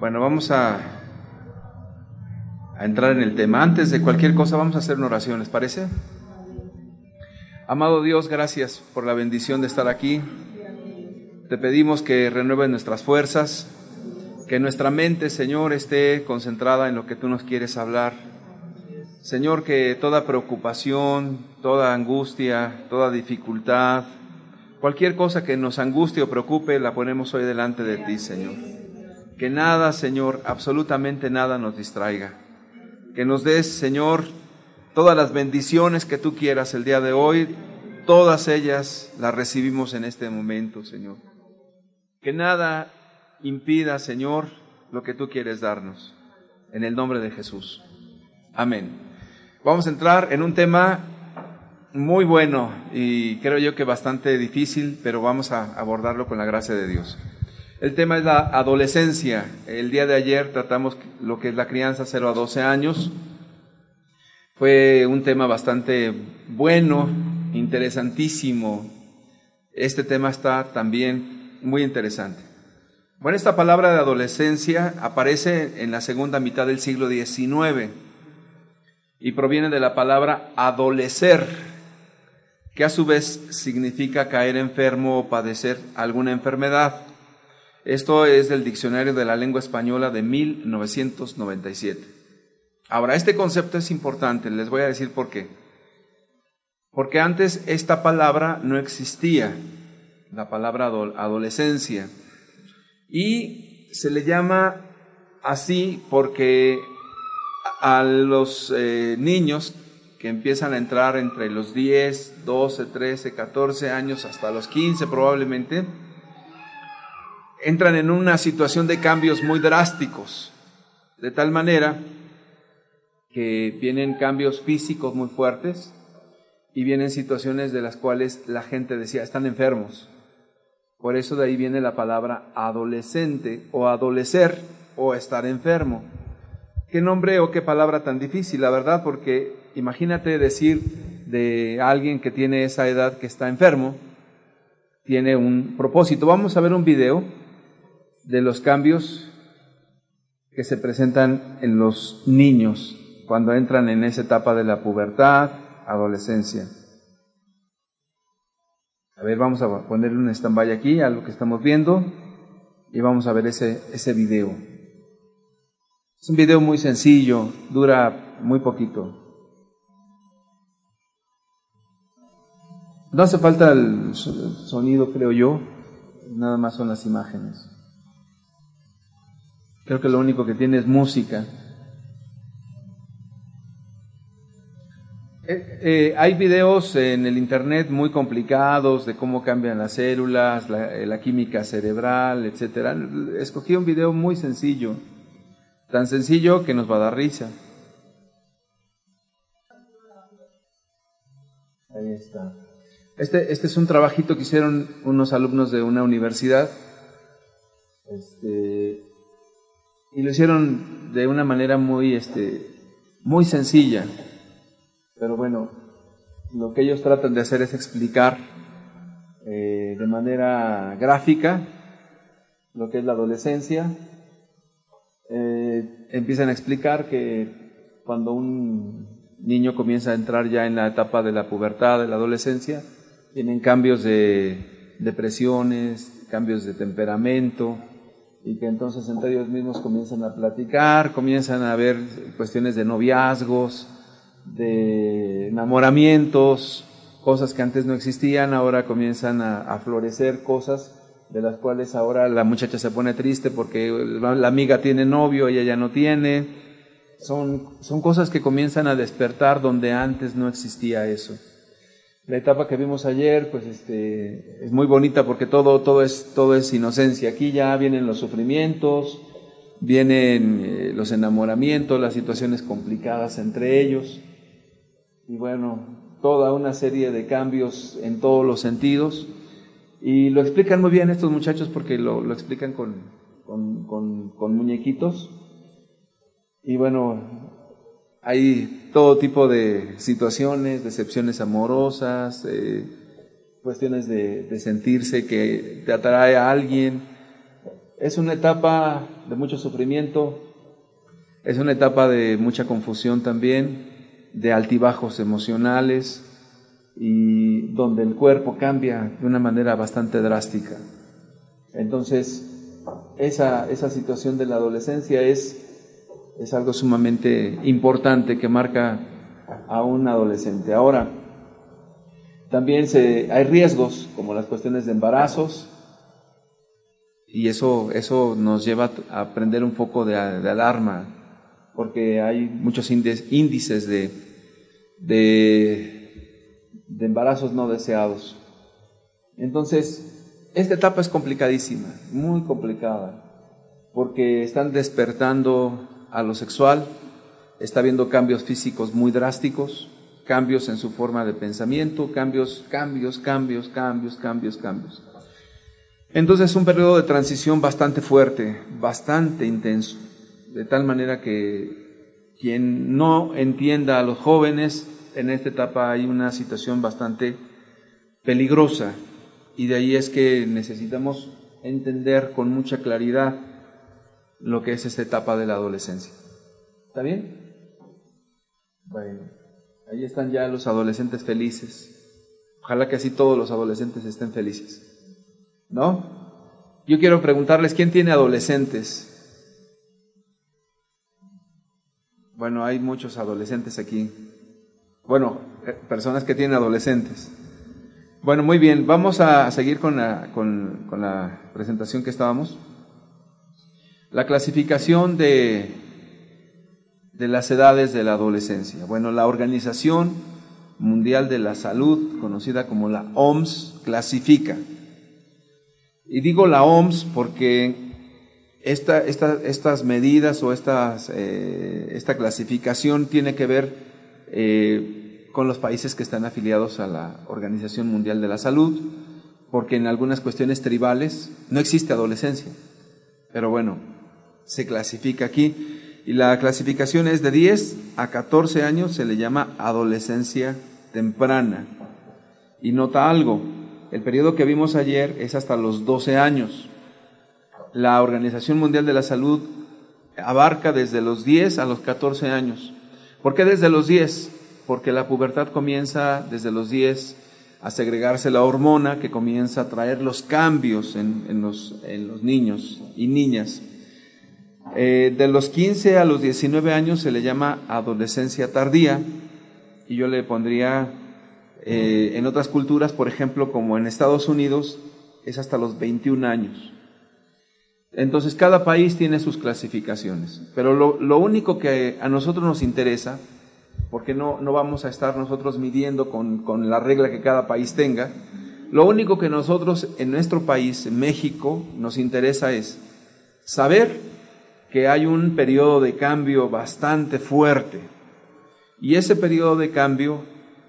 Bueno, vamos a, entrar en el tema. Antes de cualquier cosa, vamos a hacer una oración, ¿les parece? Amado Dios, gracias por la bendición de estar aquí. Te pedimos que renueves nuestras fuerzas, que nuestra mente, Señor, esté concentrada en lo que tú nos quieres hablar. Señor, que toda preocupación, toda angustia, toda dificultad, cualquier cosa que nos angustie o preocupe, la ponemos hoy delante de ti, Señor. Que nada, Señor, absolutamente nada nos distraiga. Que nos des, Señor, todas las bendiciones que tú quieras el día de hoy, todas ellas las recibimos en este momento, Señor. Que nada impida, Señor, lo que tú quieres darnos. En el nombre de Jesús. Amén. Vamos a entrar en un tema muy bueno y creo yo que bastante difícil, pero vamos a abordarlo con la gracia de Dios. El tema es la adolescencia. El día de ayer tratamos lo que es la crianza 0 a 12 años. Fue un tema bastante bueno, interesantísimo. Este tema está también muy interesante. Bueno, esta palabra de adolescencia aparece en la segunda mitad del siglo XIX y proviene de la palabra adolecer, que a su vez significa caer enfermo o padecer alguna enfermedad. Esto es del Diccionario de la Lengua Española de 1997. Ahora, este concepto es importante, les voy a decir por qué. Porque antes esta palabra no existía la palabra adolescencia. Y se le llama así porque a los eh, niños que empiezan a entrar entre los 10, 12, 13, 14 años hasta los 15 probablemente, entran en una situación de cambios muy drásticos, de tal manera que vienen cambios físicos muy fuertes y vienen situaciones de las cuales la gente decía, están enfermos, por eso de ahí viene la palabra adolescente o adolecer o estar enfermo. Qué nombre o qué palabra tan difícil, la verdad, porque imagínate decir de alguien que tiene esa edad que está enfermo, tiene un propósito. Vamos a ver un video de los cambios que se presentan en los niños cuando entran en esa etapa de la pubertad, adolescencia. A ver, vamos a ponerle un stand-by aquí a lo que estamos viendo y vamos a ver ese, ese video. Es un video muy sencillo, dura muy poquito. No hace falta el sonido, creo yo, nada más son las imágenes. Creo que lo único que tiene es música. Eh, eh, hay videos en el internet muy complicados de cómo cambian las células, la, eh, química cerebral, etcétera. Escogí un video muy sencillo, tan sencillo que nos va a dar risa. Ahí está. Este, este es un trabajito que hicieron unos alumnos de una universidad. Este, y lo hicieron de una manera muy, este, muy sencilla. Pero bueno, lo que ellos tratan de hacer es explicar eh, de manera gráfica lo que es la adolescencia. Eh, empiezan a explicar que cuando un niño comienza a entrar ya en la etapa de la pubertad, de la adolescencia, tienen cambios de depresiones, cambios de temperamento, y que entonces entre ellos mismos comienzan a platicar, comienzan a ver cuestiones de noviazgos, de enamoramientos, cosas que antes no existían, ahora comienzan a, florecer cosas de las cuales ahora la muchacha se pone triste porque la amiga tiene novio, ella ya no tiene. Son, son cosas que comienzan a despertar donde antes no existía eso. La etapa que vimos ayer, pues este, es muy bonita porque todo, todo, es, todo es inocencia. Aquí ya vienen los sufrimientos, vienen eh, los enamoramientos, las situaciones complicadas entre ellos y bueno, toda una serie de cambios en todos los sentidos. Y lo explican muy bien estos muchachos porque lo, explican con, con, con, muñequitos. Y bueno, hay todo tipo de situaciones, decepciones amorosas, eh, cuestiones de, de, sentirse que te atrae a alguien. Es una etapa de mucho sufrimiento, es una etapa de mucha confusión también, de altibajos emocionales y donde el cuerpo cambia de una manera bastante drástica. Entonces, esa, esa situación de la adolescencia es, es algo sumamente importante que marca a un adolescente. Ahora, también se, hay riesgos como las cuestiones de embarazos y eso, eso nos lleva a prender un foco de, alarma porque hay muchos índices de, de, de embarazos no deseados. Entonces, esta etapa es complicadísima, muy complicada, porque están despertando a lo sexual, está habiendo cambios físicos muy drásticos, cambios en su forma de pensamiento, cambios, cambios, cambios, cambios, cambios, cambios. Entonces es un periodo de transición bastante fuerte, bastante intenso, de tal manera que quien no entienda a los jóvenes, en esta etapa hay una situación bastante peligrosa y de ahí es que necesitamos entender con mucha claridad lo que es esta etapa de la adolescencia. ¿Está bien? Bueno, ahí están ya los adolescentes felices. Ojalá que así todos los adolescentes estén felices. ¿No? Yo quiero preguntarles, ¿quién tiene adolescentes? Bueno, hay muchos adolescentes aquí. Bueno, eh, personas que tienen adolescentes. Bueno, muy bien, vamos a seguir con la, con la presentación que estábamos. La clasificación de de las edades de la adolescencia. Bueno, la Organización Mundial de la Salud, conocida como la OMS, clasifica. Y digo la OMS porque esta, estas medidas o estas, eh, esta clasificación tiene que ver eh, con los países que están afiliados a la Organización Mundial de la Salud, porque en algunas cuestiones tribales no existe adolescencia. Pero bueno, se clasifica aquí. Y la clasificación es de 10 a 14 años, se le llama adolescencia temprana. Y nota algo, el periodo que vimos ayer es hasta los 12 años. La Organización Mundial de la Salud abarca desde los 10 a los 14 años. ¿Por qué desde los 10? Porque la pubertad comienza desde los 10 a segregarse la hormona que comienza a traer los cambios en, los, en los niños y niñas. Eh, de los 15 a los 19 años se le llama adolescencia tardía y yo le pondría eh, en otras culturas, por ejemplo, como en Estados Unidos, es hasta los 21 años. Entonces cada país tiene sus clasificaciones, pero lo, único que a nosotros nos interesa, porque no, no vamos a estar nosotros midiendo con, con la regla que cada país tenga, lo único que nosotros en nuestro país, México, nos interesa es saber que hay un periodo de cambio bastante fuerte. Y ese periodo de cambio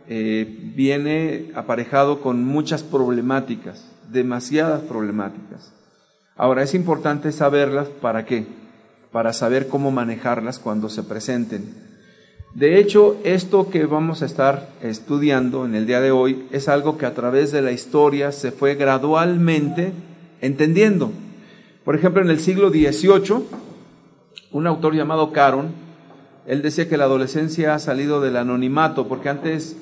eh, viene aparejado con muchas problemáticas, demasiadas problemáticas. Ahora, es importante saberlas para qué? Para saber cómo manejarlas cuando se presenten. De hecho, esto que vamos a estar estudiando en el día de hoy es algo que a través de la historia se fue gradualmente entendiendo. Por ejemplo, en el siglo XVIII, un autor llamado Caron, él decía que la adolescencia ha salido del anonimato, porque antes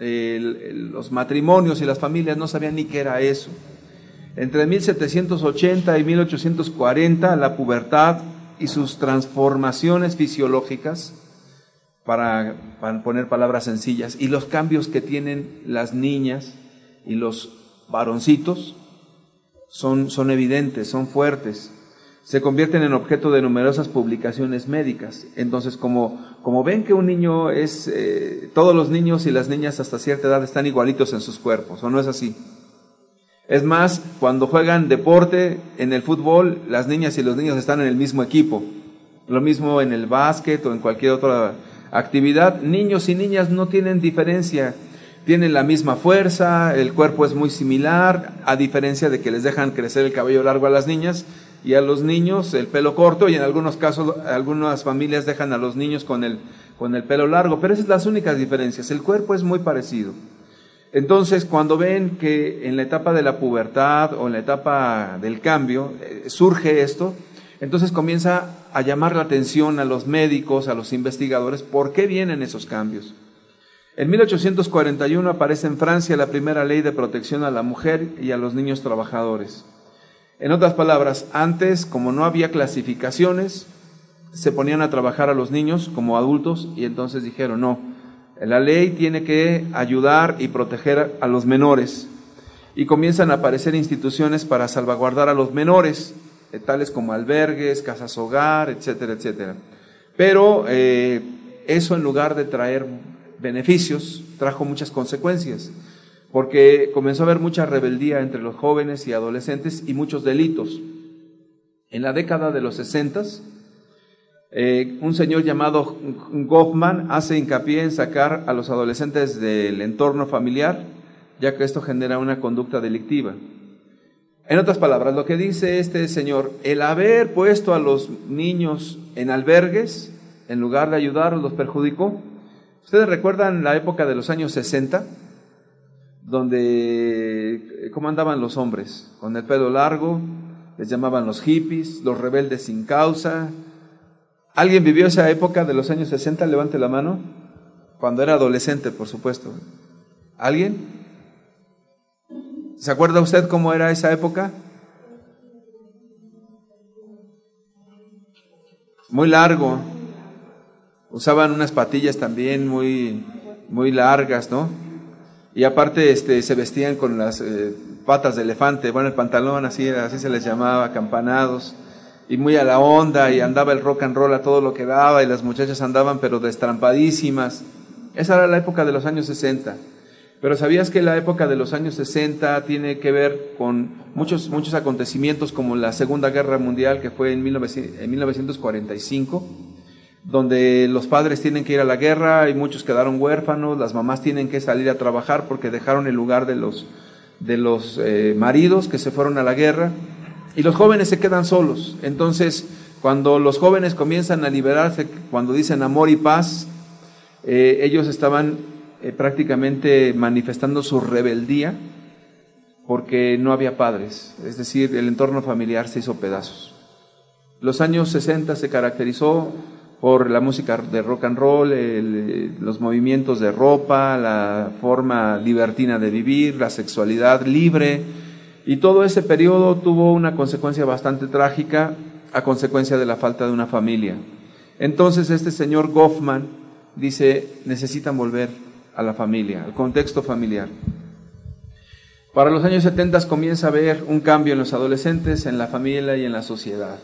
los matrimonios y las familias no sabían ni qué era eso. Entre 1780 y 1840, la pubertad y sus transformaciones fisiológicas, para, para poner palabras sencillas, y los cambios que tienen las niñas y los varoncitos, son, son evidentes, son fuertes se convierten en objeto de numerosas publicaciones médicas. Entonces, como, como ven que un niño es, eh, todos los niños y las niñas hasta cierta edad están igualitos en sus cuerpos, ¿o no es así? Es más, cuando juegan deporte, en el fútbol, las niñas y los niños están en el mismo equipo. Lo mismo en el básquet o en cualquier otra actividad. Niños y niñas no tienen diferencia. Tienen la misma fuerza, el cuerpo es muy similar, a diferencia de que les dejan crecer el cabello largo a las niñas y a los niños el pelo corto y en algunos casos algunas familias dejan a los niños con el, con el pelo largo, pero esas son las únicas diferencias. El cuerpo es muy parecido. Entonces, cuando ven que en la etapa de la pubertad o en la etapa del cambio eh, surge esto, entonces comienza a llamar la atención a los médicos, a los investigadores, por qué vienen esos cambios. En 1841 aparece en Francia la primera ley de protección a la mujer y a los niños trabajadores. En otras palabras, antes, como no había clasificaciones, se ponían a trabajar a los niños como adultos y entonces dijeron, no, la ley tiene que ayudar y proteger a los menores. Y comienzan a aparecer instituciones para salvaguardar a los menores, eh, tales como albergues, casas hogar, etcétera, etcétera. Pero eh, eso en lugar de traer beneficios, trajo muchas consecuencias, porque comenzó a haber mucha rebeldía entre los jóvenes y adolescentes y muchos delitos. En la década de los sesentas, eh, un señor llamado Goffman hace hincapié en sacar a los adolescentes del entorno familiar, ya que esto genera una conducta delictiva. En otras palabras, lo que dice este señor, el haber puesto a los niños en albergues, en lugar de ayudarlos, los perjudicó. ¿Ustedes recuerdan la época de los años 60? Donde, ¿cómo andaban los hombres? Con el pelo largo, les llamaban los hippies, los rebeldes sin causa, ¿Alguien vivió esa época de los años 60? Levante la mano. Cuando era adolescente, por supuesto. ¿Alguien? ¿Se acuerda usted cómo era esa época? Muy largo. Usaban unas patillas también muy, muy largas, ¿no? Y aparte este, se vestían con las eh, patas de elefante, bueno, el pantalón así, así se les llamaba, campanados y muy a la onda y andaba el rock and roll a todo lo que daba y las muchachas andaban pero destrampadísimas. Esa era la época de los años 60. Pero ¿sabías que la época de los años 60 tiene que ver con muchos, muchos acontecimientos como la Segunda Guerra Mundial que fue en, 1945? Donde los padres tienen que ir a la guerra y muchos quedaron huérfanos, las mamás tienen que salir a trabajar porque dejaron el lugar de los, de los eh, maridos que se fueron a la guerra y los jóvenes se quedan solos. Entonces, cuando los jóvenes comienzan a liberarse, cuando dicen amor y paz, eh, ellos estaban eh, prácticamente manifestando su rebeldía porque no había padres, es decir, el entorno familiar se hizo pedazos. Los años 60 se caracterizó por la música de rock and roll, los movimientos de ropa, la forma libertina de vivir, la sexualidad libre, y todo ese periodo tuvo una consecuencia bastante trágica a consecuencia de la falta de una familia. Entonces este señor Goffman dice, necesitan volver a la familia, al contexto familiar. Para los años 70 comienza a haber un cambio en los adolescentes, en la familia y en la sociedad.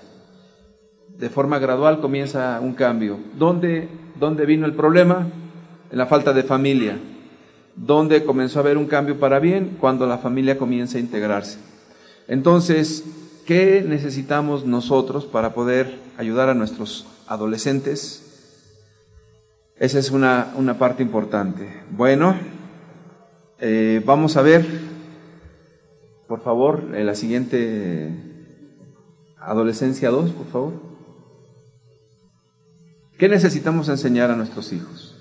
De forma gradual comienza un cambio. ¿Dónde, dónde vino el problema? En la falta de familia donde comenzó a haber un cambio para bien cuando la familia comienza a integrarse. Entonces, ¿qué necesitamos nosotros para poder ayudar a nuestros adolescentes? Esa es una, parte importante. Bueno, eh, vamos a ver, por favor, en la siguiente adolescencia 2, por favor. ¿Qué necesitamos enseñar a nuestros hijos?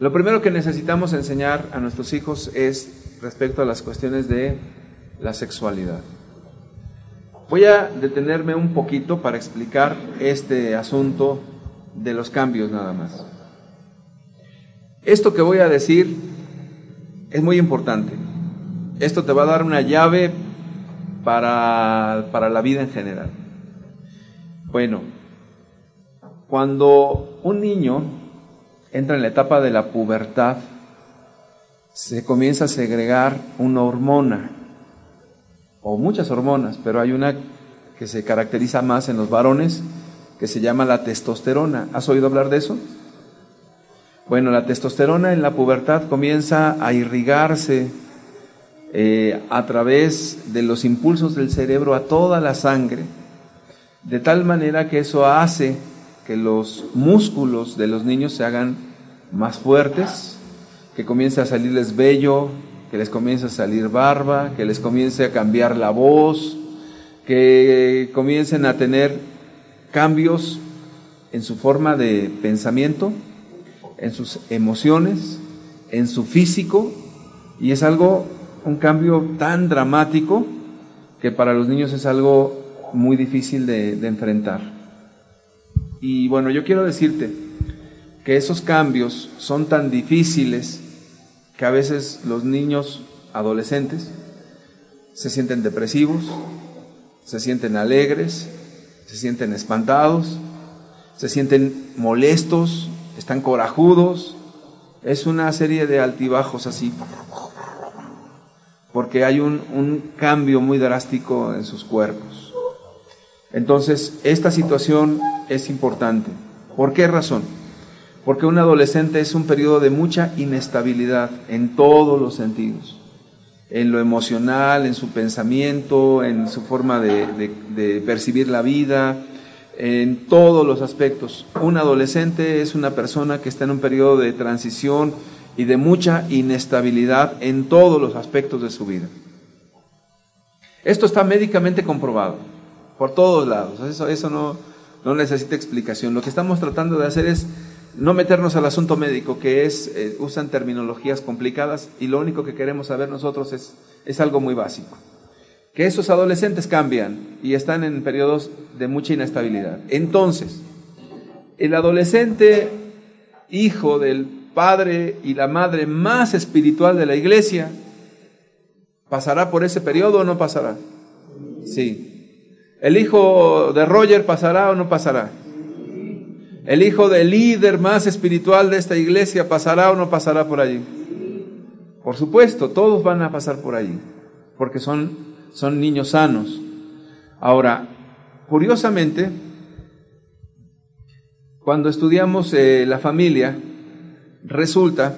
Lo primero que necesitamos enseñar a nuestros hijos es respecto a las cuestiones de la sexualidad. Voy a detenerme un poquito para explicar este asunto de los cambios nada más. Esto que voy a decir es muy importante. Esto te va a dar una llave para, para la vida en general. Bueno, cuando un niño entra en la etapa de la pubertad, se comienza a segregar una hormona, o muchas hormonas, pero hay una que se caracteriza más en los varones, que se llama la testosterona. ¿Has oído hablar de eso? Bueno, la testosterona en la pubertad comienza a irrigarse eh, a través de los impulsos del cerebro a toda la sangre, de tal manera que eso hace que los músculos de los niños se hagan más fuertes, que comience a salirles vello, que les comience a salir barba, que les comience a cambiar la voz, que comiencen a tener cambios en su forma de pensamiento, en sus emociones, en su físico, y es algo, un cambio tan dramático que para los niños es algo muy difícil de, enfrentar. Y bueno, yo quiero decirte que esos cambios son tan difíciles que a veces los niños adolescentes se sienten depresivos, se sienten alegres, se sienten espantados, se sienten molestos, están corajudos. Es una serie de altibajos así, porque hay un, un cambio muy drástico en sus cuerpos. Entonces, esta situación es importante. ¿Por qué razón? Porque un adolescente es un periodo de mucha inestabilidad en todos los sentidos, en lo emocional, en su pensamiento, en su forma de, percibir la vida, en todos los aspectos. Un adolescente es una persona que está en un periodo de transición y de mucha inestabilidad en todos los aspectos de su vida. Esto está médicamente comprobado, por todos lados, eso, no, no necesita explicación. Lo que estamos tratando de hacer es no meternos al asunto médico, que es, eh, usan terminologías complicadas y lo único que queremos saber nosotros es, es algo muy básico. Que esos adolescentes cambian y están en periodos de mucha inestabilidad. Entonces, el adolescente, hijo del padre y la madre más espiritual de la iglesia, ¿pasará por ese periodo o no pasará? Sí. ¿El hijo de Roger pasará o no pasará? ¿El hijo del líder más espiritual de esta iglesia pasará o no pasará por allí? Por supuesto, todos van a pasar por allí, porque son, son niños sanos. Ahora, curiosamente, cuando estudiamos eh, la familia, resulta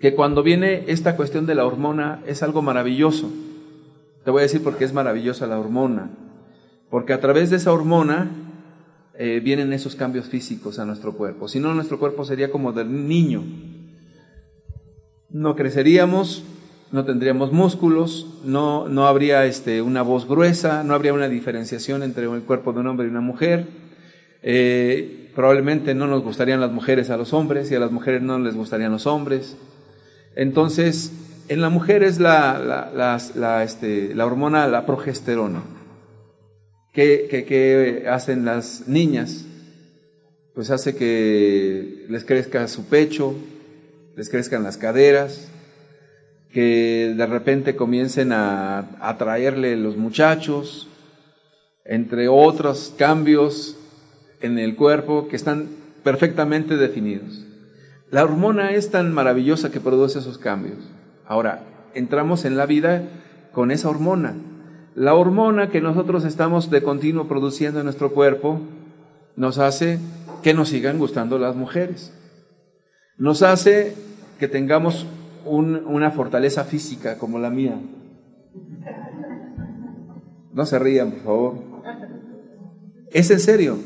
que cuando viene esta cuestión de la hormona es algo maravilloso. Te voy a decir por qué es maravillosa la hormona. Porque a través de esa hormona eh, vienen esos cambios físicos a nuestro cuerpo. Si no, nuestro cuerpo sería como del niño. No creceríamos, no tendríamos músculos, no, no habría este, una voz gruesa, no habría una diferenciación entre el cuerpo de un hombre y una mujer. Eh, probablemente no nos gustarían las mujeres a los hombres y a las mujeres no les gustarían los hombres. Entonces, en la mujer es la, la, este, la hormona, la progesterona. ¿Qué, hacen las niñas? Pues hace que les crezca su pecho, les crezcan las caderas, que de repente comiencen a atraerle los muchachos, entre otros cambios en el cuerpo que están perfectamente definidos. La hormona es tan maravillosa que produce esos cambios. Ahora, entramos en la vida con esa hormona. La hormona que nosotros estamos de continuo produciendo en nuestro cuerpo nos hace que nos sigan gustando las mujeres. Nos hace que tengamos una fortaleza física como la mía. No se rían, por favor. Es en serio.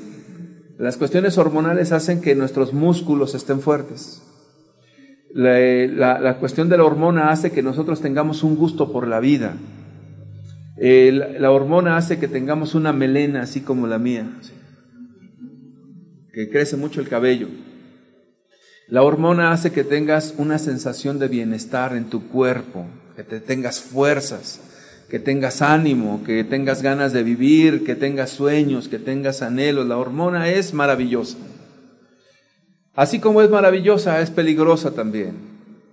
Las cuestiones hormonales hacen que nuestros músculos estén fuertes. La, la cuestión de la hormona hace que nosotros tengamos un gusto por la vida la hormona hace que tengamos una melena así como la mía, que crece mucho el cabello. La hormona hace que tengas una sensación de bienestar en tu cuerpo, que te tengas fuerzas, que tengas ánimo, que tengas ganas de vivir, que tengas sueños, que tengas anhelos. La hormona es maravillosa. Así como es maravillosa, es peligrosa también,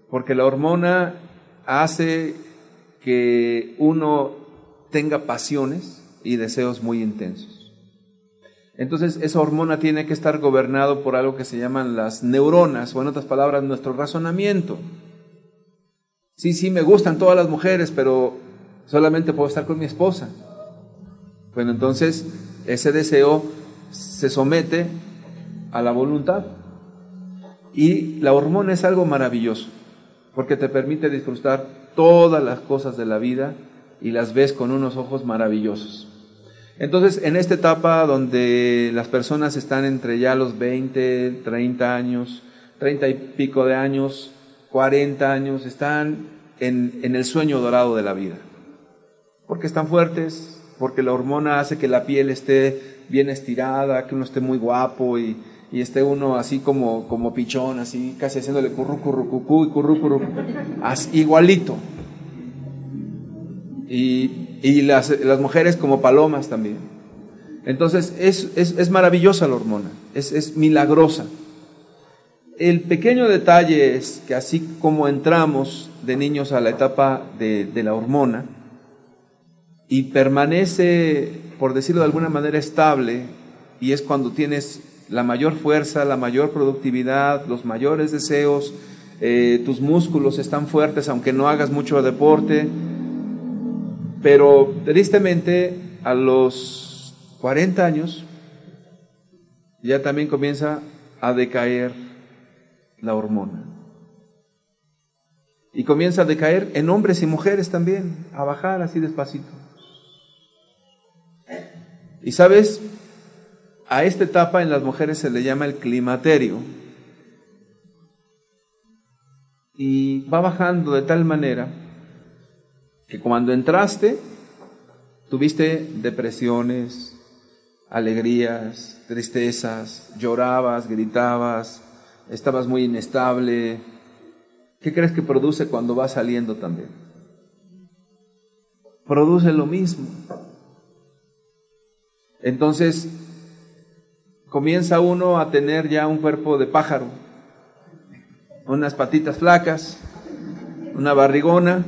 porque la hormona hace que uno tenga pasiones y deseos muy intensos. Entonces esa hormona tiene que estar gobernado por algo que se llaman las neuronas, o en otras palabras, nuestro razonamiento. Sí, sí, me gustan todas las mujeres, pero solamente puedo estar con mi esposa. Bueno, entonces ese deseo se somete a la voluntad. Y la hormona es algo maravilloso, porque te permite disfrutar todas las cosas de la vida y las ves con unos ojos maravillosos. Entonces, en esta etapa donde las personas están entre ya los 20, 30 años, 30 y pico de años, 40 años, están en, en el sueño dorado de la vida. Porque están fuertes, porque la hormona hace que la piel esté bien estirada, que uno esté muy guapo y, esté uno así como, como pichón, así casi haciéndole curru, curru, cucú y curru, curru, así, igualito. Y, y las, las, mujeres como palomas también. Entonces es, es, es maravillosa la hormona, es, es milagrosa. El pequeño detalle es que así como entramos de niños a la etapa de la hormona y permanece, por decirlo de alguna manera, estable, y es cuando tienes la mayor fuerza, la mayor productividad, los mayores deseos, eh, tus músculos están fuertes aunque no hagas mucho deporte, pero tristemente a los 40 años ya también comienza a decaer la hormona. Y comienza a decaer en hombres y mujeres también, a bajar así despacito. Y sabes, a esta etapa en las mujeres se le llama el climaterio. Y va bajando de tal manera que cuando entraste tuviste depresiones, alegrías, tristezas, llorabas, gritabas, estabas muy inestable. ¿Qué crees que produce cuando va saliendo también? Produce lo mismo. Entonces, comienza uno a tener ya un cuerpo de pájaro, unas patitas flacas, una barrigona,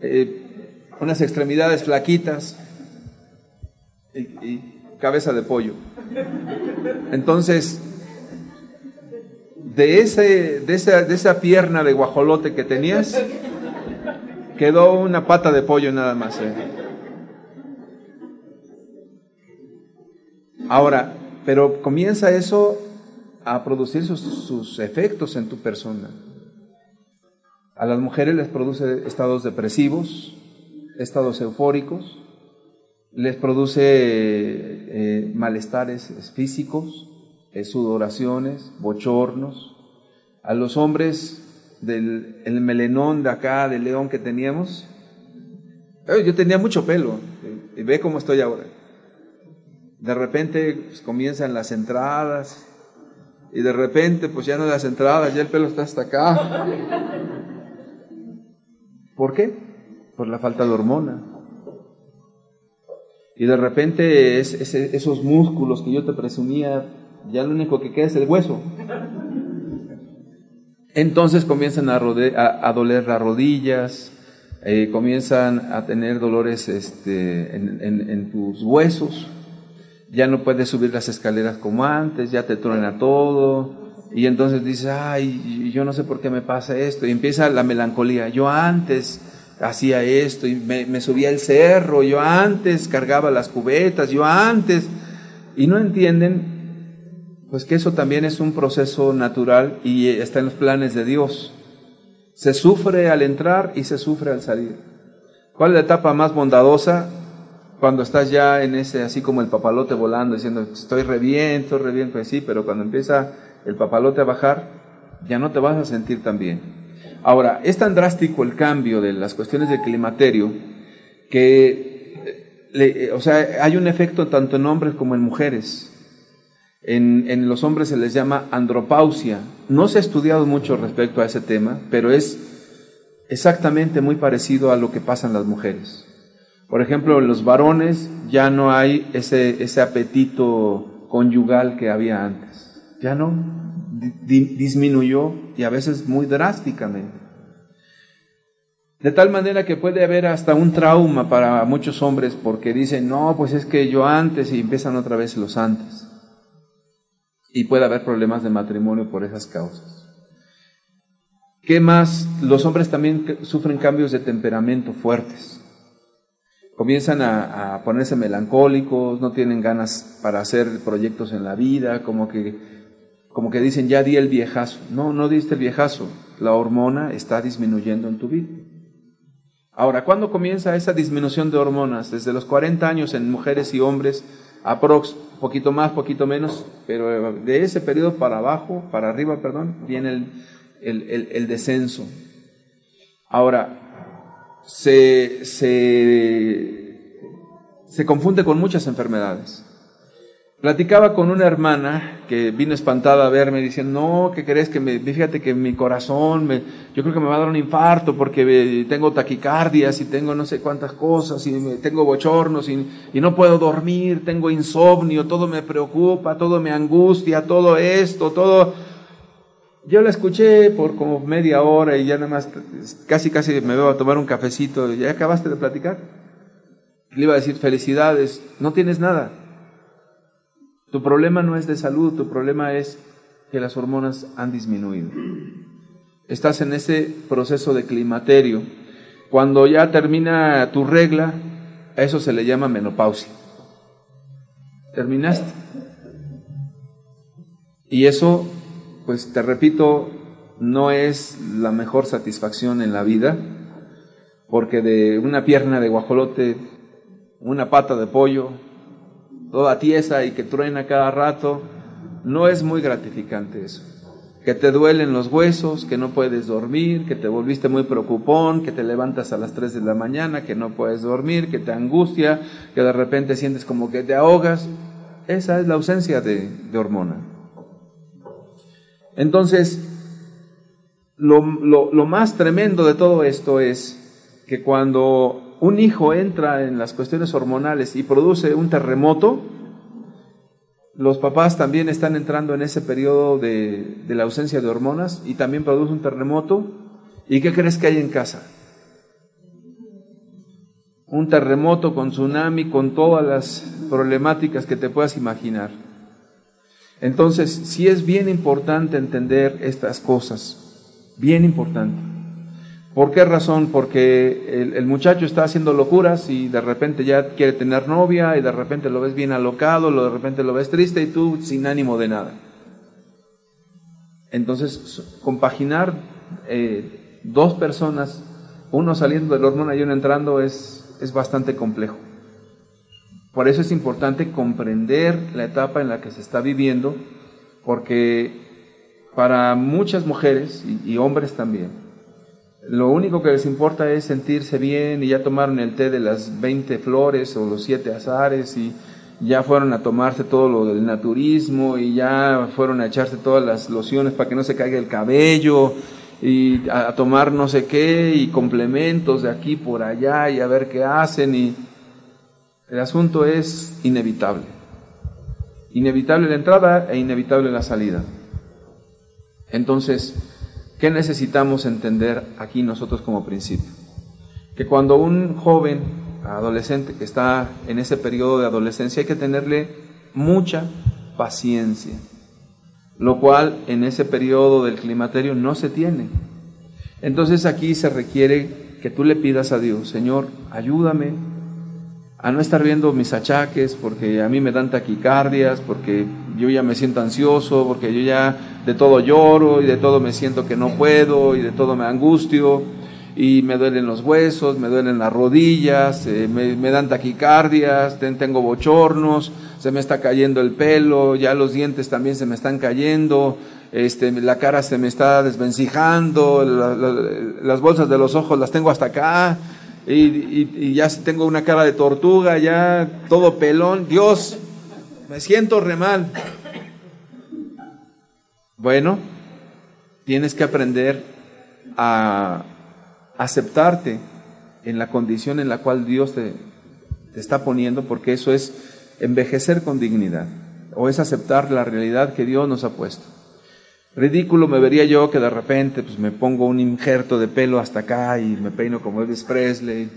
eh, unas extremidades flaquitas y, cabeza de pollo. Entonces, de, ese, de, esa, de esa pierna de guajolote que tenías, quedó una pata de pollo nada más. Eh. Ahora, pero comienza eso a producir sus, efectos en tu persona. A las mujeres les produce estados depresivos, estados eufóricos, les produce eh, malestares físicos, eh, sudoraciones, bochornos. A los hombres del el melenón de acá, del león que teníamos, eh, yo tenía mucho pelo, y ve cómo estoy ahora. De repente pues, comienzan las entradas y de repente pues ya no las entradas, ya el pelo está hasta acá. ¿Por qué? Por la falta de hormona. Y de repente esos músculos que yo te presumía, ya lo único que queda es el hueso. Entonces comienzan a, doler las rodillas, eh, comienzan a tener dolores este, en tus huesos ya no puedes subir las escaleras como antes, ya te truena todo, y entonces dices, ay, yo no sé por qué me pasa esto, y empieza la melancolía, yo antes hacía esto, y me, subía el cerro, yo antes cargaba las cubetas, yo antes, y no entienden, pues que eso también es un proceso natural y está en los planes de Dios. Se sufre al entrar y se sufre al salir. ¿Cuál es la etapa más bondadosa? Cuando estás ya en ese, así como el papalote volando, diciendo, estoy re bien, estoy pues sí, pero cuando empieza el papalote a bajar, ya no te vas a sentir tan bien. Ahora, es tan drástico el cambio de las cuestiones del climaterio que, le, o sea, hay un efecto tanto en hombres como en mujeres. En, en los hombres se les llama andropausia. No se ha estudiado mucho respecto a ese tema, pero es exactamente muy parecido a lo que pasa en las mujeres. Por ejemplo, los varones ya no hay ese, ese apetito conyugal que había antes. Ya no, disminuyó y a veces muy drásticamente. De tal manera que puede haber hasta un trauma para muchos hombres porque dicen, no, pues es que yo antes y empiezan otra vez los antes. Y puede haber problemas de matrimonio por esas causas. ¿Qué más? Los hombres también sufren cambios de temperamento fuertes comienzan a, ponerse melancólicos, no tienen ganas para hacer proyectos en la vida, como que, como que dicen, ya di el viejazo. No, no diste el viejazo, la hormona está disminuyendo en tu vida. Ahora, ¿cuándo comienza esa disminución de hormonas? Desde los 40 años en mujeres y hombres, aprox, poquito más, poquito menos, pero de ese periodo para abajo, para arriba, perdón, viene el, el descenso. Ahora, se, se confunde con muchas enfermedades. Platicaba con una hermana que vino espantada a verme diciendo, no, ¿qué crees? Que me, fíjate que mi corazón, me, yo creo que me va a dar un infarto porque tengo taquicardias y tengo no sé cuántas cosas y tengo bochornos y, y no puedo dormir, tengo insomnio, todo me preocupa, todo me angustia, todo esto, todo... Yo la escuché por como media hora y ya nada más, casi casi me veo a tomar un cafecito. ¿Ya acabaste de platicar? Le iba a decir, felicidades, no tienes nada tu problema no es de salud, tu problema es que las hormonas han disminuido. Estás en ese proceso de climaterio. Cuando ya termina tu regla, a eso se le llama menopausia. Terminaste. Y eso, pues te repito, no es la mejor satisfacción en la vida, porque de una pierna de guajolote, una pata de pollo, toda tiesa y que truena cada rato, no es muy gratificante eso. Que te duelen los huesos, que no puedes dormir, que te volviste muy preocupón, que te levantas a las 3 de la mañana, que no puedes dormir, que te angustia, que de repente sientes como que te ahogas. Esa es la ausencia de, hormona. Entonces, lo, lo más tremendo de todo esto es que cuando un hijo entra en las cuestiones hormonales y produce un terremoto, los papás también están entrando en ese periodo de, la ausencia de hormonas y también produce un terremoto. ¿Y qué crees que hay en casa? Un terremoto con tsunami, con todas las problemáticas que te puedas imaginar. Entonces, sí es bien importante entender estas cosas, bien importante. ¿Por qué razón? Porque el, muchacho está haciendo locuras y de repente ya quiere tener novia y de repente lo ves bien alocado, lo de repente lo ves triste y tú sin ánimo de nada. Entonces, compaginar eh, dos personas, uno saliendo del hormona y uno entrando, es, es bastante complejo. Por eso es importante comprender la etapa en la que se está viviendo, porque para muchas mujeres y hombres también, lo único que les importa es sentirse bien y ya tomaron el té de las 20 flores o los siete azares y ya fueron a tomarse todo lo del naturismo y ya fueron a echarse todas las lociones para que no se caiga el cabello y a, tomar no sé qué y complementos de aquí por allá y a ver qué hacen y el asunto es inevitable. Inevitable la entrada e inevitable la salida. Entonces, ¿Qué necesitamos entender aquí nosotros como principio? Que cuando un joven, adolescente que está en ese periodo de adolescencia, hay que tenerle mucha paciencia, lo cual en ese periodo del climaterio no se tiene. Entonces aquí se requiere que tú le pidas a Dios, Señor, ayúdame a no estar viendo mis achaques, porque a mí me dan taquicardias, porque yo ya me siento ansioso, porque yo ya de todo lloro y de todo me siento que no puedo y de todo me angustio. Y me duelen los huesos, me duelen las rodillas, eh, me, dan taquicardias, tengo bochornos, se me está cayendo el pelo, ya los dientes también se me están cayendo, este, la cara se me está desvencijando, las bolsas de los ojos las tengo hasta acá, y, ya tengo una cara de tortuga, ya todo pelón. Dios, me siento re mal. Bueno, tienes que aprender a aceptarte en la condición en la cual Dios te, te está poniendo, porque eso es envejecer con dignidad, o es aceptar la realidad que Dios nos ha puesto. Ridículo me vería yo que de repente pues, me pongo un injerto de pelo hasta acá y me peino como Elvis Presley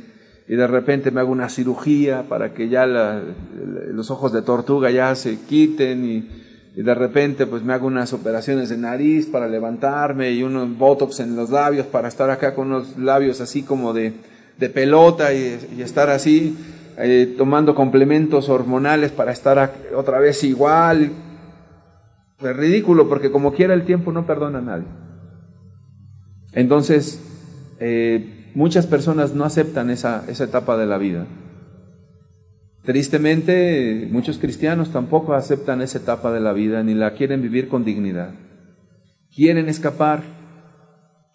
y de repente me hago una cirugía para que ya los ojos de tortuga ya se quiten y, de repente pues me hago unas operaciones de nariz para levantarme y unos botox en los labios para estar acá con unos labios así como de, pelota y, estar así eh, tomando complementos hormonales para estar otra vez igual es ridículo porque como quiera el tiempo no perdona a nadie. Entonces, eh, muchas personas no aceptan esa, esa etapa de la vida. Tristemente, muchos cristianos tampoco aceptan esa etapa de la vida ni la quieren vivir con dignidad. Quieren escapar,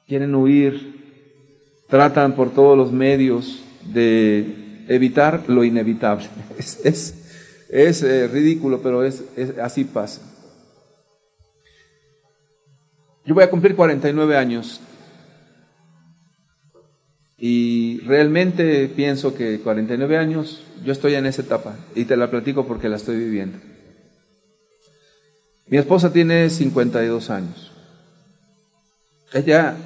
quieren huir, tratan por todos los medios de evitar lo inevitable. Es, es, eh, ridículo, pero es, así pasa. Yo voy a cumplir 49 años y realmente pienso que 49 años yo estoy en esa etapa y te la platico porque la estoy viviendo. Mi esposa tiene 52 años. Ella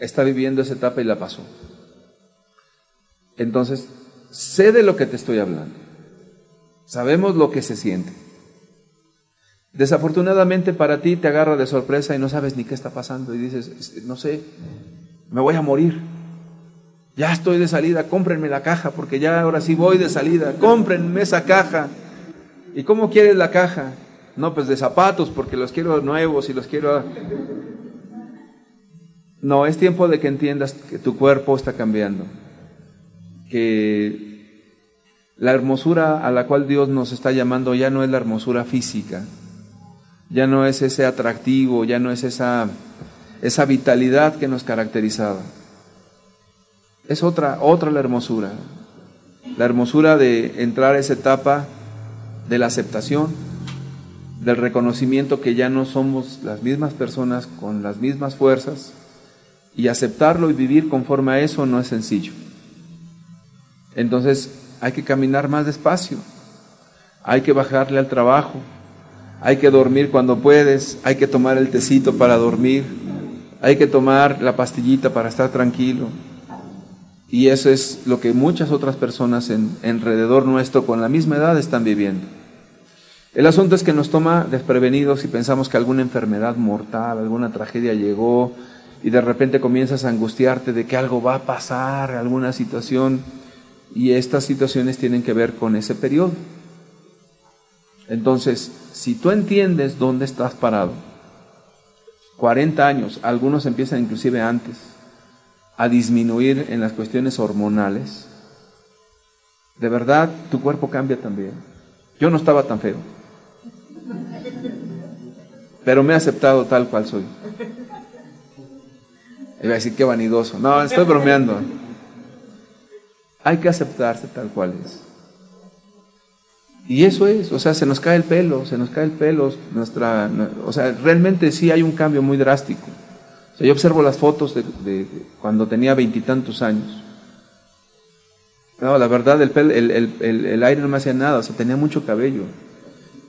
está viviendo esa etapa y la pasó. Entonces, sé de lo que te estoy hablando. Sabemos lo que se siente. Desafortunadamente para ti te agarra de sorpresa y no sabes ni qué está pasando y dices, no sé, me voy a morir. Ya estoy de salida, cómprenme la caja porque ya ahora sí voy de salida, cómprenme esa caja. ¿Y cómo quieres la caja? No, pues de zapatos porque los quiero nuevos y los quiero... No, es tiempo de que entiendas que tu cuerpo está cambiando, que la hermosura a la cual Dios nos está llamando ya no es la hermosura física, ya no es ese atractivo, ya no es esa, esa vitalidad que nos caracterizaba. Es otra, otra la hermosura, la hermosura de entrar a esa etapa de la aceptación, del reconocimiento que ya no somos las mismas personas con las mismas fuerzas, y aceptarlo y vivir conforme a eso no es sencillo. Entonces hay que caminar más despacio, hay que bajarle al trabajo, hay que dormir cuando puedes, hay que tomar el tecito para dormir, hay que tomar la pastillita para estar tranquilo. Y eso es lo que muchas otras personas en, alrededor nuestro con la misma edad están viviendo. El asunto es que nos toma desprevenidos y pensamos que alguna enfermedad mortal, alguna tragedia llegó, y de repente comienzas a angustiarte de que algo va a pasar, alguna situación, y estas situaciones tienen que ver con ese periodo. Entonces, si tú entiendes dónde estás parado, 40 años, algunos empiezan inclusive antes, a disminuir en las cuestiones hormonales, de verdad tu cuerpo cambia también. Yo no estaba tan feo, pero me he aceptado tal cual soy. Iba a decir que vanidoso. No, estoy bromeando. Hay que aceptarse tal cual es. Y eso es, o sea, se nos cae el pelo, se nos cae el pelo, nuestra, o sea, realmente sí hay un cambio muy drástico. O sea, yo observo las fotos de, cuando tenía veintitantos años. No, la verdad, el, el, el, aire no me hacía nada, o sea, tenía mucho cabello.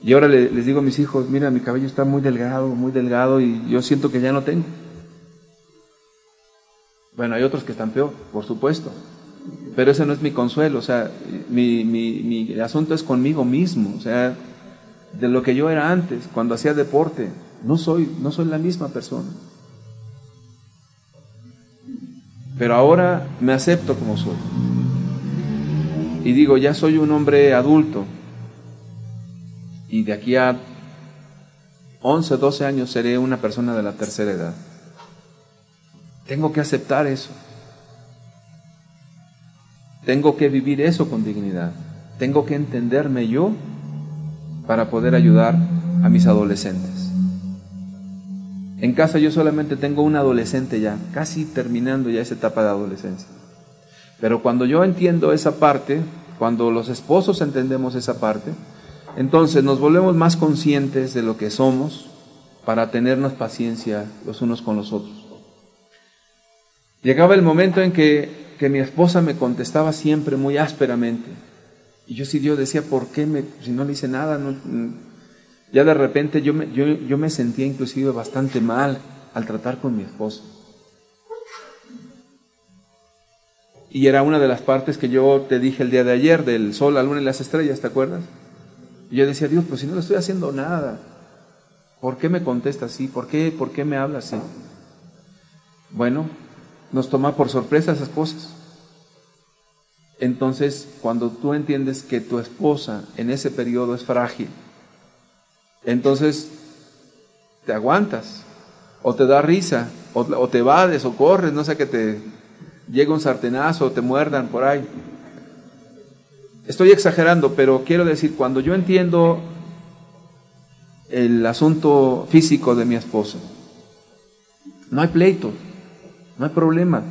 Y ahora les digo a mis hijos, mira, mi cabello está muy delgado, muy delgado, y yo siento que ya no tengo. Bueno, hay otros que están peor, por supuesto. Pero ese no es mi consuelo, o sea, mi, mi, mi asunto es conmigo mismo, o sea, de lo que yo era antes, cuando hacía deporte. No soy, no soy la misma persona. Pero ahora me acepto como soy. Y digo, ya soy un hombre adulto. Y de aquí a 11, 12 años seré una persona de la tercera edad. Tengo que aceptar eso. Tengo que vivir eso con dignidad. Tengo que entenderme yo para poder ayudar a mis adolescentes. En casa yo solamente tengo un adolescente ya, casi terminando ya esa etapa de adolescencia. Pero cuando yo entiendo esa parte, cuando los esposos entendemos esa parte, entonces nos volvemos más conscientes de lo que somos para tenernos paciencia los unos con los otros. Llegaba el momento en que, mi esposa me contestaba siempre muy ásperamente. Y yo sí, Dios decía, ¿por qué me, si no le hice nada? ya de repente yo me, yo, yo me sentía inclusive bastante mal al tratar con mi esposa. Y era una de las partes que yo te dije el día de ayer, del sol, la luna y las estrellas, ¿te acuerdas? Y yo decía, Dios, pues si no le estoy haciendo nada, ¿por qué me contesta así? ¿Por qué, por qué me habla así? Bueno, nos toma por sorpresa esas cosas. Entonces, cuando tú entiendes que tu esposa en ese periodo es frágil, entonces te aguantas, o te da risa, o, te vades, o corres, no sé, que te llegue un sartenazo, o te muerdan por ahí. Estoy exagerando, pero quiero decir, cuando yo entiendo el asunto físico de mi esposa, no hay pleito. No hay problema.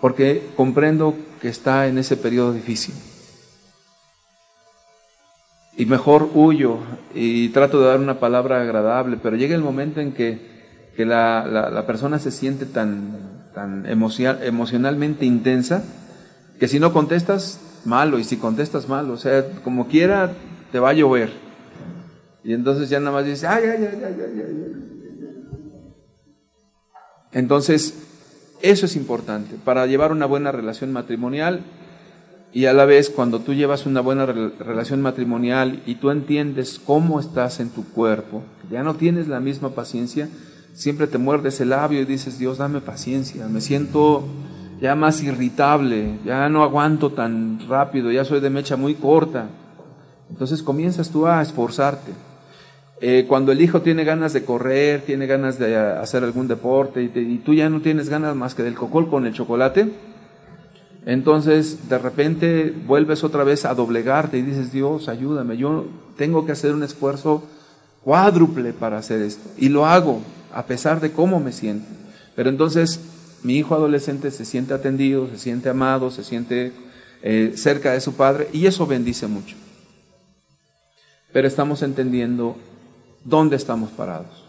porque comprendo que está en ese periodo difícil. Y mejor huyo y trato de dar una palabra agradable, pero llega el momento en que, la, persona se siente tan, tan emocionalmente intensa que si no contestas, malo, y si contestas malo, o sea, como quiera, te va a llover. Y entonces ya nada más dices, ay, ay, ay, ay, ay, ay. Entonces, eso es importante para llevar una buena relación matrimonial y a la vez cuando tú llevas una buena relación matrimonial y tú entiendes cómo estás en tu cuerpo, ya no tienes la misma paciencia, siempre te muerdes el labio y dices, Dios, dame paciencia, me siento ya más irritable, ya no aguanto tan rápido, ya soy de mecha muy corta. Entonces comienzas tú a esforzarte. Eh, cuando el hijo tiene ganas de correr, tiene ganas de hacer algún deporte y, tú ya no tienes ganas más que del cocol con el chocolate, entonces de repente vuelves otra vez a doblegarte y dices, Dios, ayúdame, yo tengo que hacer un esfuerzo cuádruple para hacer esto. Y lo hago a pesar de cómo me siento. Pero entonces mi hijo adolescente se siente atendido, se siente amado, se siente eh, cerca de su padre y eso bendice mucho. Pero estamos entendiendo dónde estamos parados.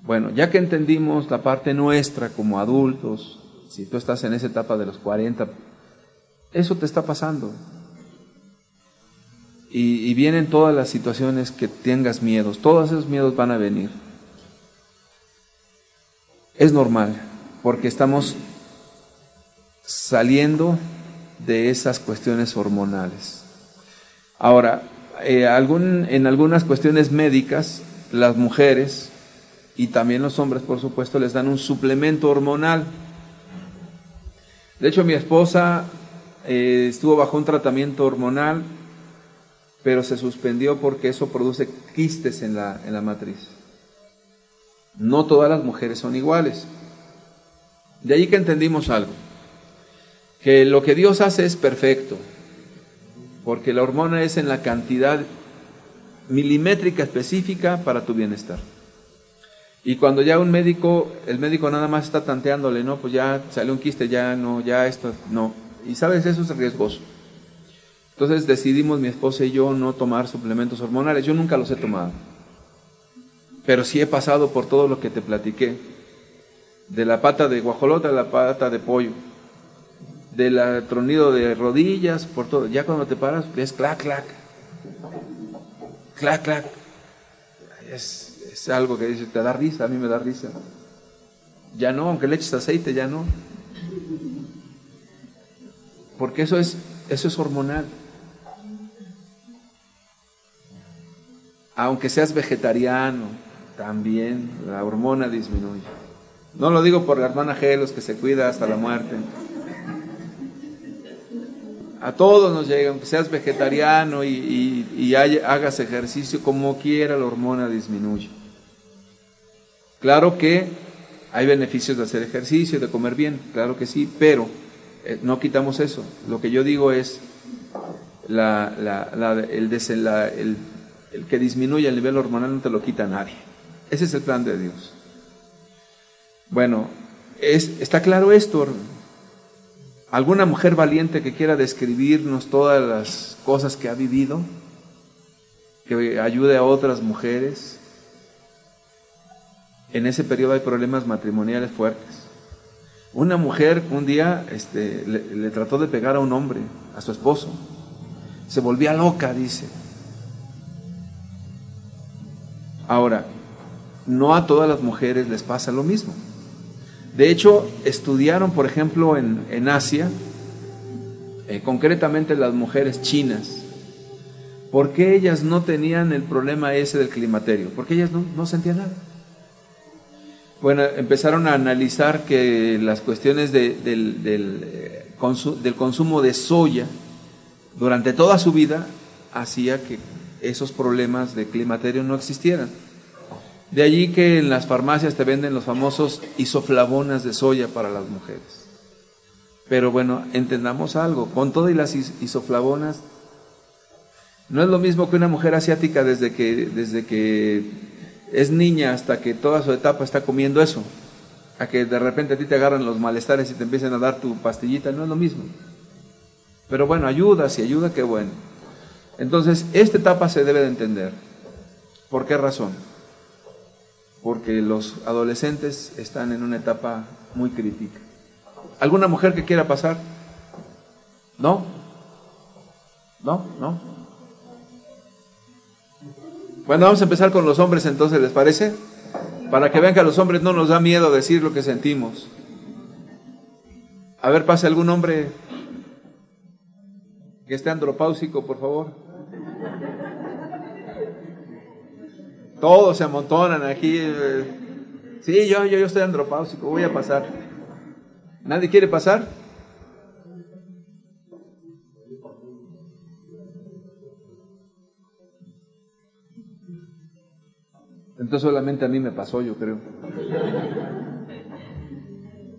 Bueno, ya que entendimos la parte nuestra como adultos, si tú estás en esa etapa de los 40, eso te está pasando. Y, vienen todas las situaciones que tengas miedos, todos esos miedos van a venir. Es normal, porque estamos saliendo de esas cuestiones hormonales. Ahora, eh, en algunas cuestiones médicas, las mujeres y también los hombres, por supuesto, les dan un suplemento hormonal. De hecho, mi esposa eh, estuvo bajo un tratamiento hormonal, pero se suspendió porque eso produce quistes en la, en la matriz. No todas las mujeres son iguales. De ahí que entendimos algo, que lo que Dios hace es perfecto, porque la hormona es en la cantidad milimétrica específica para tu bienestar. Y cuando ya un médico, el médico nada más está tanteándole, no, pues ya salió un quiste, ya no, ya esto, no. Y sabes, eso es riesgoso. Entonces decidimos mi esposa y yo no tomar suplementos hormonales. Yo nunca los he tomado. Pero sí he pasado por todo lo que te platiqué. De la pata de guajolota a la pata de pollo del tronido de rodillas, por todo. Ya cuando te paras, es clac, clac. Clac, clac. Es, es algo que dice, te da risa, a mí me da risa. Ya no, aunque le eches aceite, ya no. Porque eso es, eso es hormonal. Aunque seas vegetariano, también la hormona disminuye. No lo digo por la hermana Gelos que se cuida hasta la muerte. A todos nos llega, aunque seas vegetariano y, hagas ejercicio como quiera, la hormona disminuye. Claro que hay beneficios de hacer ejercicio, de comer bien, claro que sí, pero eh, no quitamos eso. Lo que yo digo es el, que disminuye el nivel hormonal no te lo quita nadie. Ese es el plan de Dios. Bueno, está claro esto, alguna mujer valiente que quiera describirnos todas las cosas que ha vivido, que ayude a otras mujeres. En ese periodo hay problemas matrimoniales fuertes. Una mujer un día este, le, trató de pegar a un hombre, a su esposo. Se volvía loca, dice. Ahora, no a todas las mujeres les pasa lo mismo. De hecho, estudiaron, por ejemplo, en, Asia, eh, concretamente las mujeres chinas, ¿por qué ellas no tenían el problema ese del climaterio? Porque ellas no, sentían nada. Bueno, empezaron a analizar que las cuestiones del, del, eh, del consumo de soya durante toda su vida hacía que esos problemas de climaterio no existieran. De allí que en las farmacias te venden los famosos isoflavonas de soya para las mujeres. Pero bueno, entendamos algo, con todo y las isoflavonas, no es lo mismo que una mujer asiática desde que, desde que es niña hasta que toda su etapa está comiendo eso. a que de repente a ti te agarran los malestares y te empiecen a dar tu pastillita, no es lo mismo. Pero bueno, ayuda, si ayuda, qué bueno. Entonces, esta etapa se debe de entender. ¿Por qué razón? Porque los adolescentes están en una etapa muy crítica. ¿Alguna mujer que quiera pasar? ¿No? ¿No? ¿No? Bueno, vamos a empezar con los hombres entonces, ¿les parece? Para que vean que a los hombres no nos da miedo decir lo que sentimos. A ver, pase algún hombre que esté andropáusico, por favor. Todos se amontonan aquí. eh. Sí, yo, yo, yo estoy andropáusico, voy a pasar. ¿Nadie quiere pasar? Entonces solamente a mí me pasó, yo creo.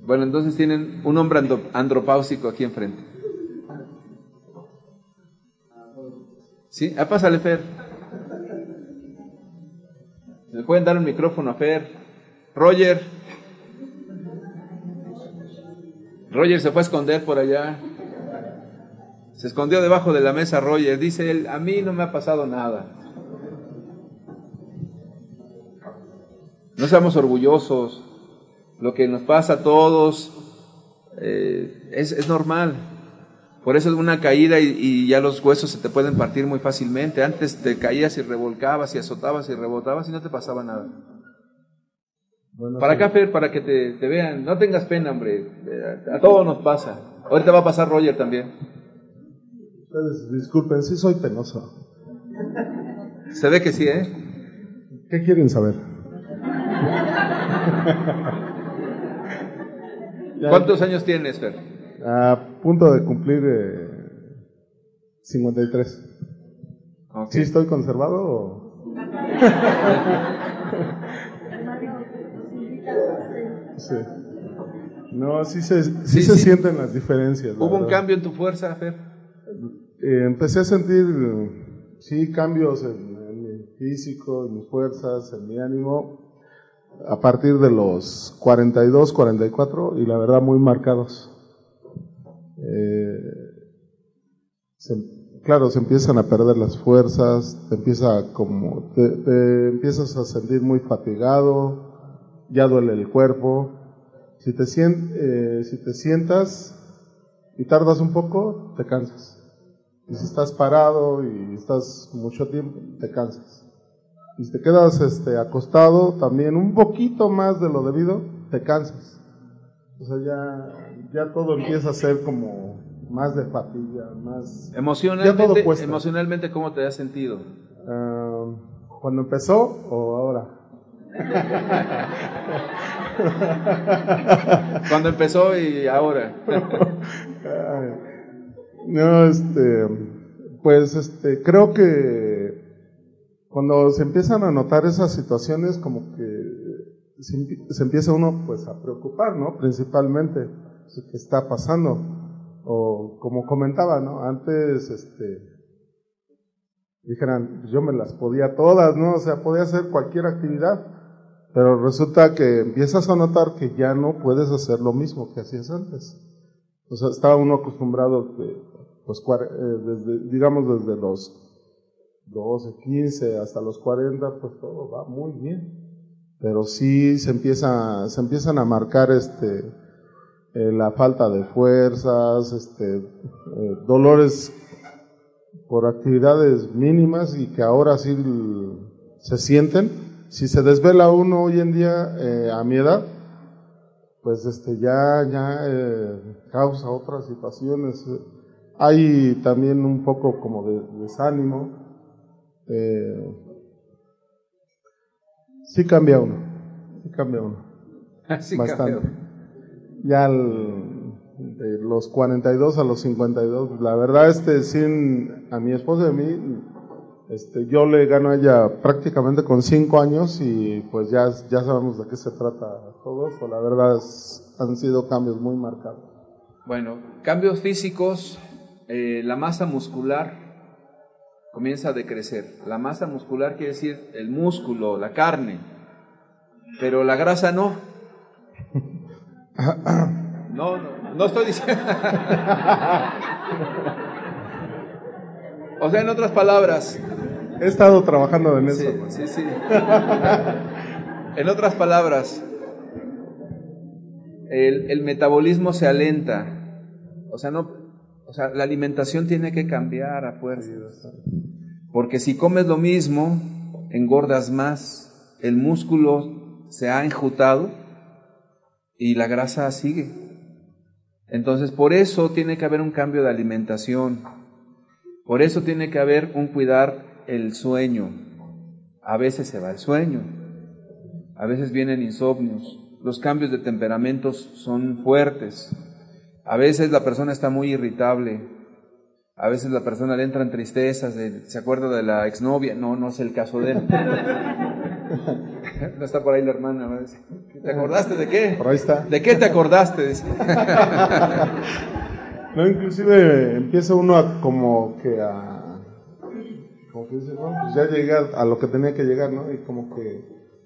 Bueno, entonces tienen un hombre andro- andropáusico aquí enfrente. ¿Sí? Ah, pásale, Fer. ¿Le pueden dar un micrófono a Fer? Roger. Roger se fue a esconder por allá. Se escondió debajo de la mesa Roger. Dice él, a mí no me ha pasado nada. No seamos orgullosos. Lo que nos pasa a todos eh, es, es normal. Por eso es una caída y, y ya los huesos se te pueden partir muy fácilmente. Antes te caías y revolcabas y azotabas y rebotabas y no te pasaba nada. Bueno, Para acá, Fer, para que te, te vean. No tengas pena, hombre. A, todos nos pasa. Ahorita va a pasar Roger también. Ustedes disculpen, sí soy penoso. Se ve que sí, ¿eh? ¿Qué quieren saber? ¿Cuántos años tienes, Fer? A punto de cumplir eh, 53. Ok. ¿Sí estoy conservado o...? Sí. No, sí se, sí Sí, se sí. sienten las diferencias. ¿Hubo un cambio en tu fuerza, Fer? Eh, empecé a sentir, sí, cambios en, en mi físico, en mis fuerzas, en mi ánimo, a partir de los 42, 44, y la verdad muy marcados. Eh, claro, se empiezan a perder las fuerzas, te empieza como, te, empiezas a sentir muy fatigado, ya duele el cuerpo. Si te, sien- eh, si te sientas y tardas un poco, te cansas. Y si estás parado y estás mucho tiempo, te cansas. Y si te quedas este, acostado también un poquito más de lo debido, te cansas. O sea, ya, ya todo empieza a ser como más de fatiga, más... Ya todo Emocionalmente, emocionalmente ¿cómo te has sentido? Ah, ¿Cuando empezó o ahora? Cuando empezó y ahora. No, este, pues, este, creo que cuando se empiezan a notar esas situaciones, como que se, empie- se empieza uno, pues, a preocupar, ¿no? Principalmente, pues, ¿qué está pasando? O, como comentaba, ¿no? Antes, este, dijeran, yo me las podía todas, ¿no? O sea, podía hacer cualquier actividad, pero resulta que empiezas a notar que ya no puedes hacer lo mismo que hacías antes. O sea, estaba uno acostumbrado que, pues, eh, desde, digamos, desde los 12, 15 hasta los 40, pues todo va muy bien. Pero sí se empieza, se empiezan a marcar este, eh, la falta de fuerzas, este, eh, dolores por actividades mínimas y que ahora sí se sienten. Si se desvela uno hoy en día eh, a mi edad, pues este ya ya causa otras situaciones. Hay también un poco como de desánimo. Sí cambia uno, sí cambia uno, Así bastante. Ya al- de los 42 a los 52, la verdad este sin a mi esposa y a mí, este, yo le gano a ella prácticamente con 5 años y pues ya, ya sabemos de qué se trata todo eso, la verdad es- han sido cambios muy marcados. Bueno, cambios físicos, eh, la masa muscular comienza a decrecer. La masa muscular quiere decir el músculo, la carne, pero la grasa no. No, no, no estoy diciendo. o sea, en otras palabras. He estado trabajando en eso. Sí, sí, sí. en otras palabras, el, el, metabolismo se alenta. O sea, no, o sea, la alimentación tiene que cambiar a fuerza. Porque si comes lo mismo, engordas más, el músculo se ha enjutado y la grasa sigue. Entonces, por eso tiene que haber un cambio de alimentación. Por eso tiene que haber un cuidar el sueño. A veces se va el sueño. A veces vienen insomnios. Los cambios de temperamentos son fuertes. A veces la persona está muy irritable. A veces la persona le entra en tristezas, se acuerda de la exnovia. No, no es el caso de él. no está por ahí la hermana. ¿Te acordaste de qué? Por ahí está. ¿De qué te acordaste? no, inclusive empieza uno a como que a... Como que dice, no, pues ya llegué a lo que tenía que llegar, ¿no? Y como que,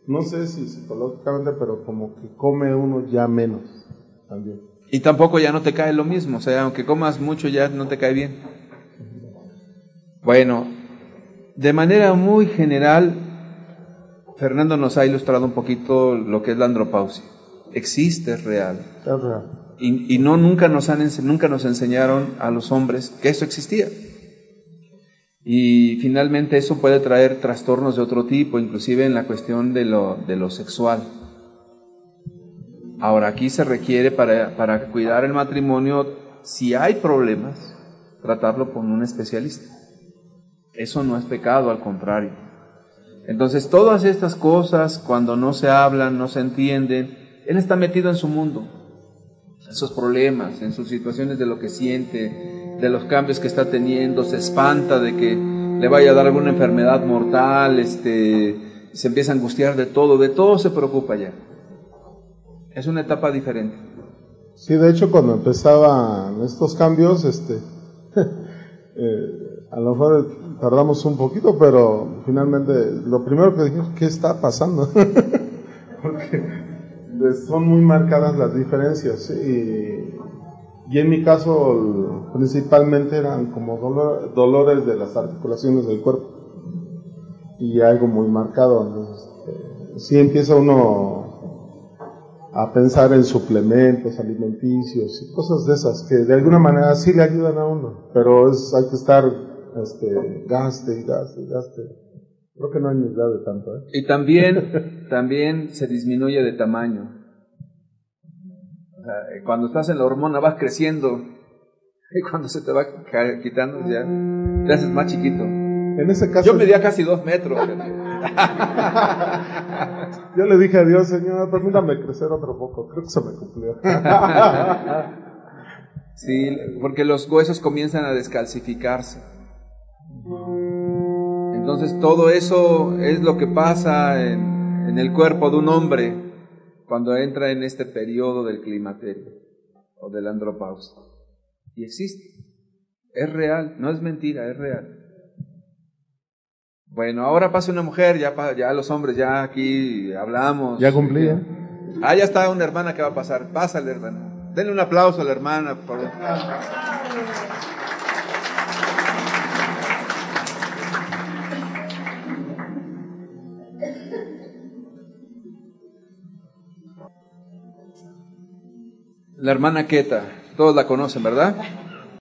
no sé si psicológicamente, pero como que come uno ya menos también. Y tampoco ya no te cae lo mismo, o sea, aunque comas mucho ya no te cae bien. Bueno, de manera muy general, Fernando nos ha ilustrado un poquito lo que es la andropausia. Existe, es real. Es real. Y, y, no nunca nos, han, nunca nos enseñaron a los hombres que eso existía. Y finalmente eso puede traer trastornos de otro tipo, inclusive en la cuestión de lo, de lo sexual. Ahora, aquí se requiere para, para cuidar el matrimonio, si hay problemas, tratarlo con un especialista. Eso no es pecado, al contrario. Entonces, todas estas cosas, cuando no se hablan, no se entienden, él está metido en su mundo, en sus problemas, en sus situaciones de lo que siente, de los cambios que está teniendo, se espanta de que le vaya a dar alguna enfermedad mortal, este, se empieza a angustiar de todo, de todo se preocupa ya. Es una etapa diferente. Sí, de hecho, cuando empezaban estos cambios, este, eh, a lo mejor tardamos un poquito, pero finalmente lo primero que dijimos, ¿qué está pasando? Porque son muy marcadas las diferencias. Y, y, en mi caso, principalmente eran como dolores de las articulaciones del cuerpo. Y algo muy marcado. Entonces, eh, sí empieza uno a pensar en suplementos alimenticios y cosas de esas que de alguna manera sí le ayudan a uno, pero es, hay que estar este, gaste y gaste y gaste. Creo que no hay necesidad de tanto. ¿eh? Y también, también se disminuye de tamaño. cuando estás en la hormona vas creciendo y cuando se te va quitando ya te haces más chiquito. En ese caso, Yo medía casi dos metros. Yo le dije a Dios, Señor, permítame crecer otro poco. Creo que se me cumplió. sí, porque los huesos comienzan a descalcificarse. Entonces todo eso es lo que pasa en, el cuerpo de un hombre cuando entra en este periodo del climaterio o del andropausia. Y existe. Es real, no es mentira, es real. Bueno, ahora pasa una mujer, ya, ya los hombres, ya aquí hablamos. Ya cumplí, ¿eh? Ah, ya está una hermana que va a pasar. Pásale, hermana. Denle un aplauso a la hermana, por. La hermana Queta, todos la conocen, ¿verdad?